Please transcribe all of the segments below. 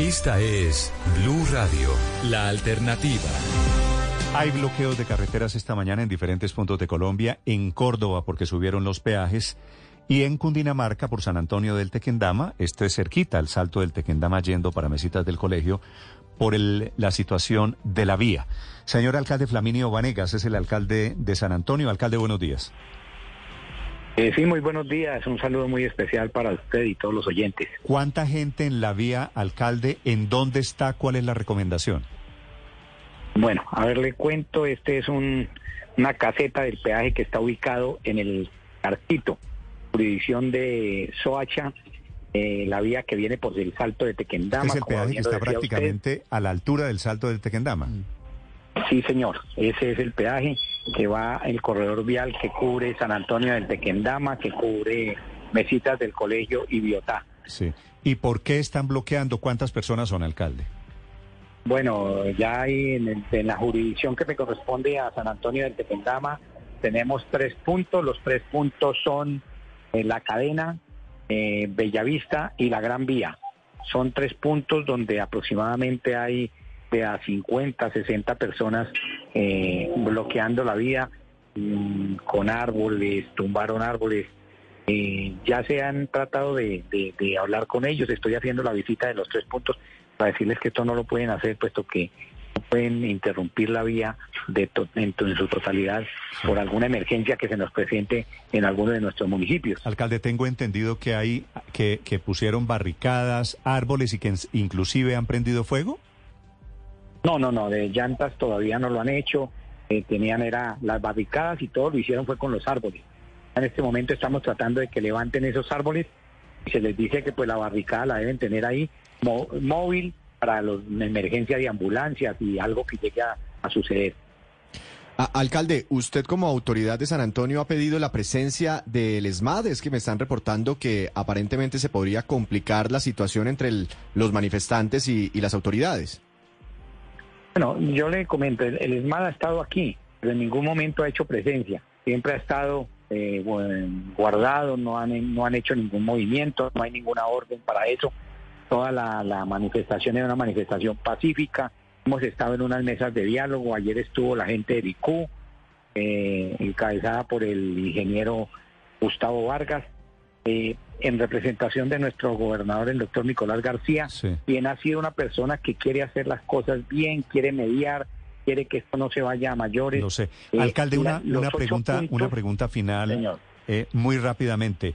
Esta es Blue Radio, la alternativa. Hay bloqueos de carreteras esta mañana en diferentes puntos de Colombia, en Córdoba porque subieron los peajes y en Cundinamarca por San Antonio del Tequendama, esto es cerquita, el salto del Tequendama yendo para mesitas del colegio, por la situación de la vía. Señor alcalde Flaminio Vanegas es el alcalde de San Antonio. Alcalde, buenos días. Eh, sí, muy buenos días. Un saludo muy especial para usted y todos los oyentes. ¿Cuánta gente en la vía, alcalde? ¿En dónde está? ¿Cuál es la recomendación? Bueno, a ver, le cuento, este es un, una caseta del peaje que está ubicado en el Arquito, jurisdicción de Soacha, eh, la vía que viene por el salto de Tequendama. es el peaje que está usted. prácticamente a la altura del salto del Tequendama. Sí, señor. Ese es el peaje que va el corredor vial que cubre San Antonio del Tequendama, que cubre Mesitas del Colegio y Biotá. Sí. ¿Y por qué están bloqueando? ¿Cuántas personas son, alcalde? Bueno, ya hay en, el- en la jurisdicción que me corresponde a San Antonio del Tequendama, tenemos tres puntos. Los tres puntos son eh, la cadena, eh, Bellavista y la Gran Vía. Son tres puntos donde aproximadamente hay de a 50, 60 personas eh, bloqueando la vía mm, con árboles, tumbaron árboles. Eh, ya se han tratado de, de- de hablar con ellos. Estoy haciendo la visita de los tres puntos para decirles que esto no lo pueden hacer, puesto que no pueden interrumpir la vía de to- en, su totalidad por alguna emergencia que se nos presente en alguno de nuestros municipios. Alcalde, tengo entendido que hay que, pusieron barricadas, árboles y que inclusive han prendido fuego. No, no, no, de llantas todavía no lo han hecho. Eh, tenían era las barricadas y todo lo hicieron fue con los árboles. En este momento estamos tratando de que levanten esos árboles y se les dice que pues la barricada la deben tener ahí móvil para los, la emergencia de ambulancias y algo que llegue a- a suceder. A- alcalde, usted como autoridad de San Antonio ha pedido la presencia del ESMAD. Es que me están reportando que aparentemente se podría complicar la situación entre los manifestantes y las autoridades. Bueno, yo le comento, el, el ESMAD ha estado aquí, pero en ningún momento ha hecho presencia. Siempre ha estado eh, gu- guardado, no han, no han hecho ningún movimiento, no hay ninguna orden para eso. Toda la, manifestación es una manifestación pacífica. Hemos estado en unas mesas de diálogo. Ayer estuvo la gente de BICU, eh, encabezada por el ingeniero Gustavo Vargas, eh, en representación de nuestro gobernador, el doctor Nicolás García Sí. quien ha sido una persona que quiere hacer las cosas bien, quiere mediar, quiere que esto no se vaya a mayores. Lo sé. Eh, Alcalde, una, pregunta, puntos- una pregunta final, Señor. eh, muy rápidamente.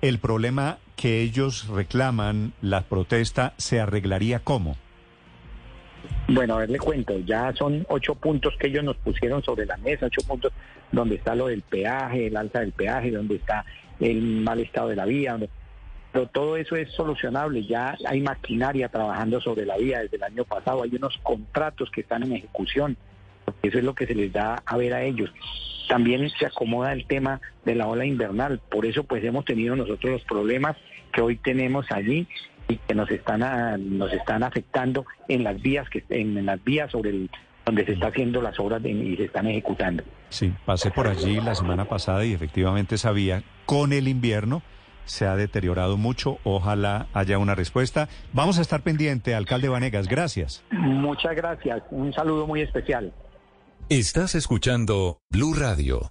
El problema que ellos reclaman, la protesta, ¿se arreglaría cómo? Bueno, a ver, le cuento, ya son ocho puntos que ellos nos pusieron sobre la mesa, ocho puntos donde está lo del peaje, el alza del peaje, donde está el mal estado de la vía, pero todo eso es solucionable, ya hay maquinaria trabajando sobre la vía desde el año pasado, hay unos contratos que están en ejecución, eso es lo que se les da a ver a ellos. También se acomoda el tema de la ola invernal, por eso pues hemos tenido nosotros los problemas que hoy tenemos allí y que nos están a- nos están afectando en las vías que en, en las vías sobre el donde se está haciendo las obras de- y se están ejecutando. Sí, pasé por allí la semana pasada y efectivamente sabía, con el invierno se ha deteriorado mucho. Ojalá haya una respuesta. Vamos a estar pendiente, alcalde Vanegas. Gracias. Muchas gracias, un saludo muy especial. Estás escuchando Blue Radio.